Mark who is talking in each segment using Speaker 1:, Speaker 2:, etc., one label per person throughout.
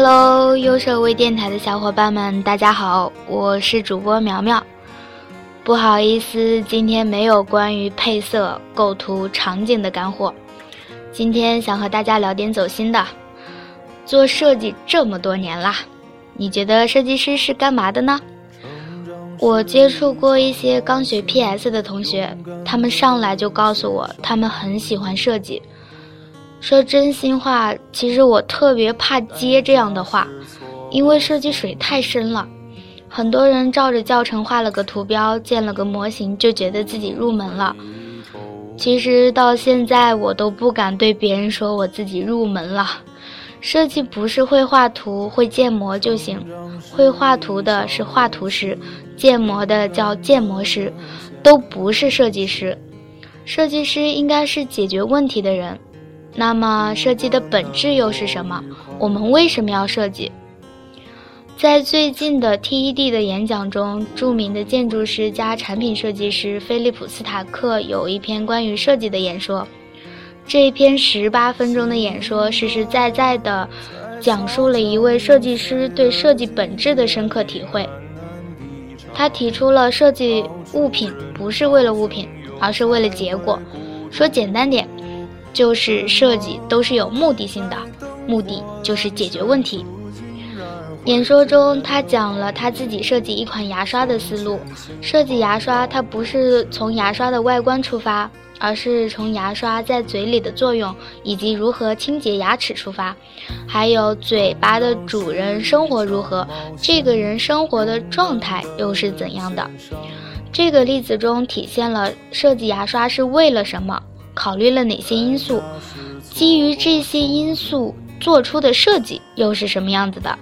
Speaker 1: Hello，优设微电台的小伙伴们，大家好，我是主播苗苗。不好意思，今天没有关于配色、构图、场景的干货。今天想和大家聊点走心的。做设计这么多年啦，你觉得设计师是干嘛的呢？我接触过一些刚学 PS 的同学，他们上来就告诉我，他们很喜欢设计。说真心话，其实我特别怕接这样的话，因为设计水太深了。很多人照着教程画了个图标，建了个模型，就觉得自己入门了。其实到现在，我都不敢对别人说我自己入门了。设计不是会画图、会建模就行，会画图的是画图师，建模的叫建模师，都不是设计师。设计师应该是解决问题的人。那么，设计的本质又是什么？我们为什么要设计？在最近的 TED 的演讲中，著名的建筑师加产品设计师菲利普斯塔克有一篇关于设计的演说。这一篇十八分钟的演说，实实在在地讲述了一位设计师对设计本质的深刻体会。他提出了设计物品不是为了物品，而是为了结果。说简单点。就是设计都是有目的性的，目的就是解决问题。演说中，他讲了他自己设计一款牙刷的思路。设计牙刷，它不是从牙刷的外观出发，而是从牙刷在嘴里的作用以及如何清洁牙齿出发，还有嘴巴的主人生活如何，这个人生活的状态又是怎样的。这个例子中体现了设计牙刷是为了什么。考虑了哪些因素？基于这些因素做出的设计又是什么样子的？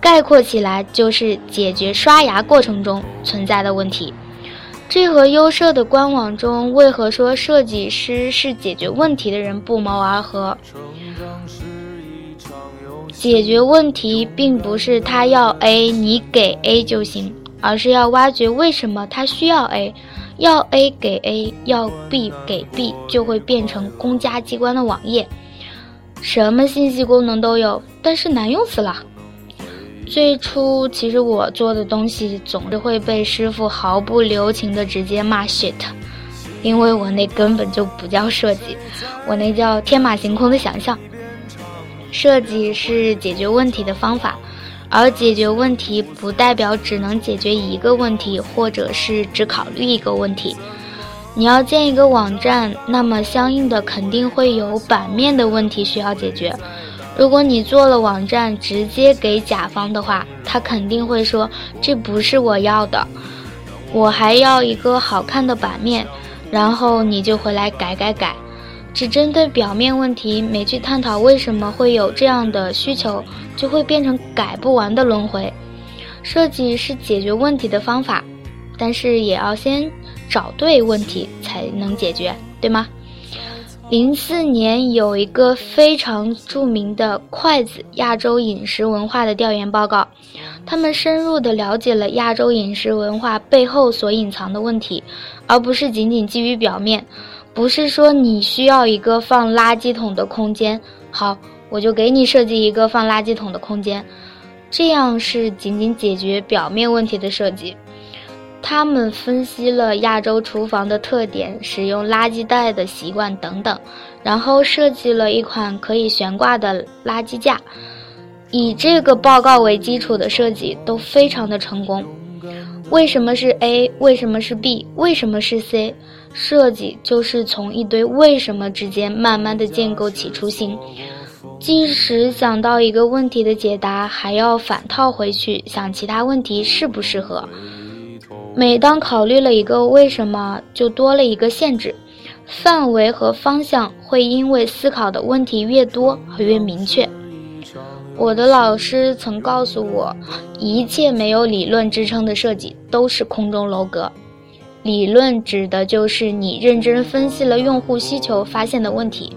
Speaker 1: 概括起来就是解决刷牙过程中存在的问题。这和优设的官网中为何说设计师是解决问题的人不谋而合。解决问题并不是他要 A 你给 A 就行，而是要挖掘为什么他需要 A。要 A 给 A，要 B 给 B，就会变成公家机关的网页，什么信息功能都有，但是难用死了。最初其实我做的东西总是会被师傅毫不留情的直接骂 shit，因为我那根本就不叫设计，我那叫天马行空的想象。设计是解决问题的方法。而解决问题不代表只能解决一个问题，或者是只考虑一个问题。你要建一个网站，那么相应的肯定会有版面的问题需要解决。如果你做了网站直接给甲方的话，他肯定会说这不是我要的，我还要一个好看的版面，然后你就回来改改改。只针对表面问题，没去探讨为什么会有这样的需求，就会变成改不完的轮回。设计是解决问题的方法，但是也要先找对问题才能解决，对吗？零四年有一个非常著名的筷子亚洲饮食文化的调研报告，他们深入的了解了亚洲饮食文化背后所隐藏的问题，而不是仅仅基于表面。不是说你需要一个放垃圾桶的空间，好，我就给你设计一个放垃圾桶的空间，这样是仅仅解决表面问题的设计。他们分析了亚洲厨房的特点、使用垃圾袋的习惯等等，然后设计了一款可以悬挂的垃圾架。以这个报告为基础的设计都非常的成功。为什么是 A？为什么是 B？为什么是 C？设计就是从一堆为什么之间慢慢的建构起初心，即使想到一个问题的解答，还要反套回去想其他问题适不适合。每当考虑了一个为什么，就多了一个限制，范围和方向会因为思考的问题越多而越明确。我的老师曾告诉我，一切没有理论支撑的设计都是空中楼阁。理论指的就是你认真分析了用户需求发现的问题。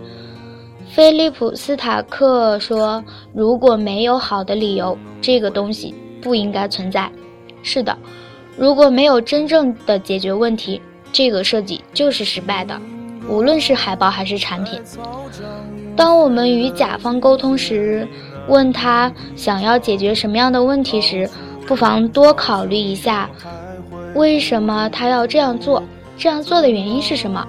Speaker 1: 菲利普斯塔克说：“如果没有好的理由，这个东西不应该存在。”是的，如果没有真正的解决问题，这个设计就是失败的，无论是海报还是产品。当我们与甲方沟通时，问他想要解决什么样的问题时，不妨多考虑一下，为什么他要这样做？这样做的原因是什么？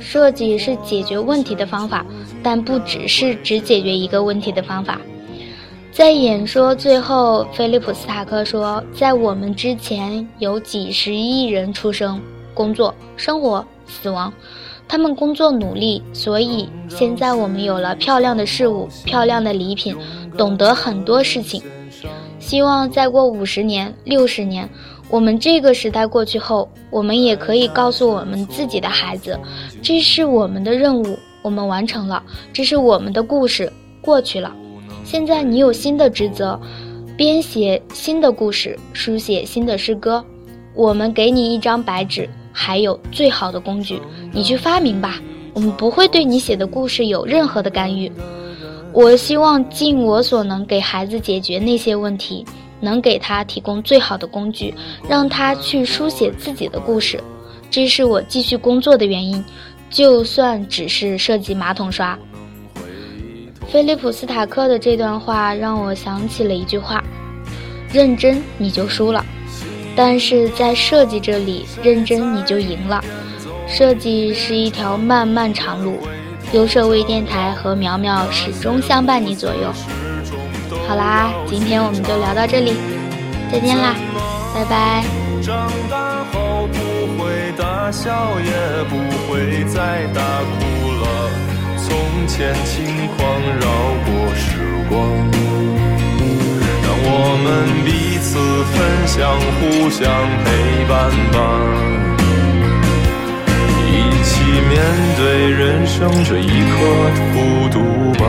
Speaker 1: 设计是解决问题的方法，但不只是只解决一个问题的方法。在演说最后，菲利普斯塔克说：“在我们之前，有几十亿人出生、工作、生活、死亡，他们工作努力，所以现在我们有了漂亮的事物、漂亮的礼品，懂得很多事情。希望再过五十年、六十年。”我们这个时代过去后，我们也可以告诉我们自己的孩子，这是我们的任务，我们完成了，这是我们的故事，过去了。现在你有新的职责，编写新的故事，书写新的诗歌。我们给你一张白纸，还有最好的工具，你去发明吧。我们不会对你写的故事有任何的干预。我希望尽我所能给孩子解决那些问题。能给他提供最好的工具，让他去书写自己的故事，这是我继续工作的原因。就算只是设计马桶刷。菲利普斯塔克的这段话让我想起了一句话：认真你就输了，但是在设计这里，认真你就赢了。设计是一条漫漫长路，优设微电台和苗苗始终相伴你左右。好啦，今天我们就聊到这里，再见啦，拜拜。长大后不会大笑，也不会再大哭了。从前轻狂绕过时光，让我们彼此分享，互相陪伴吧。一起面对人生这一刻孤独吧。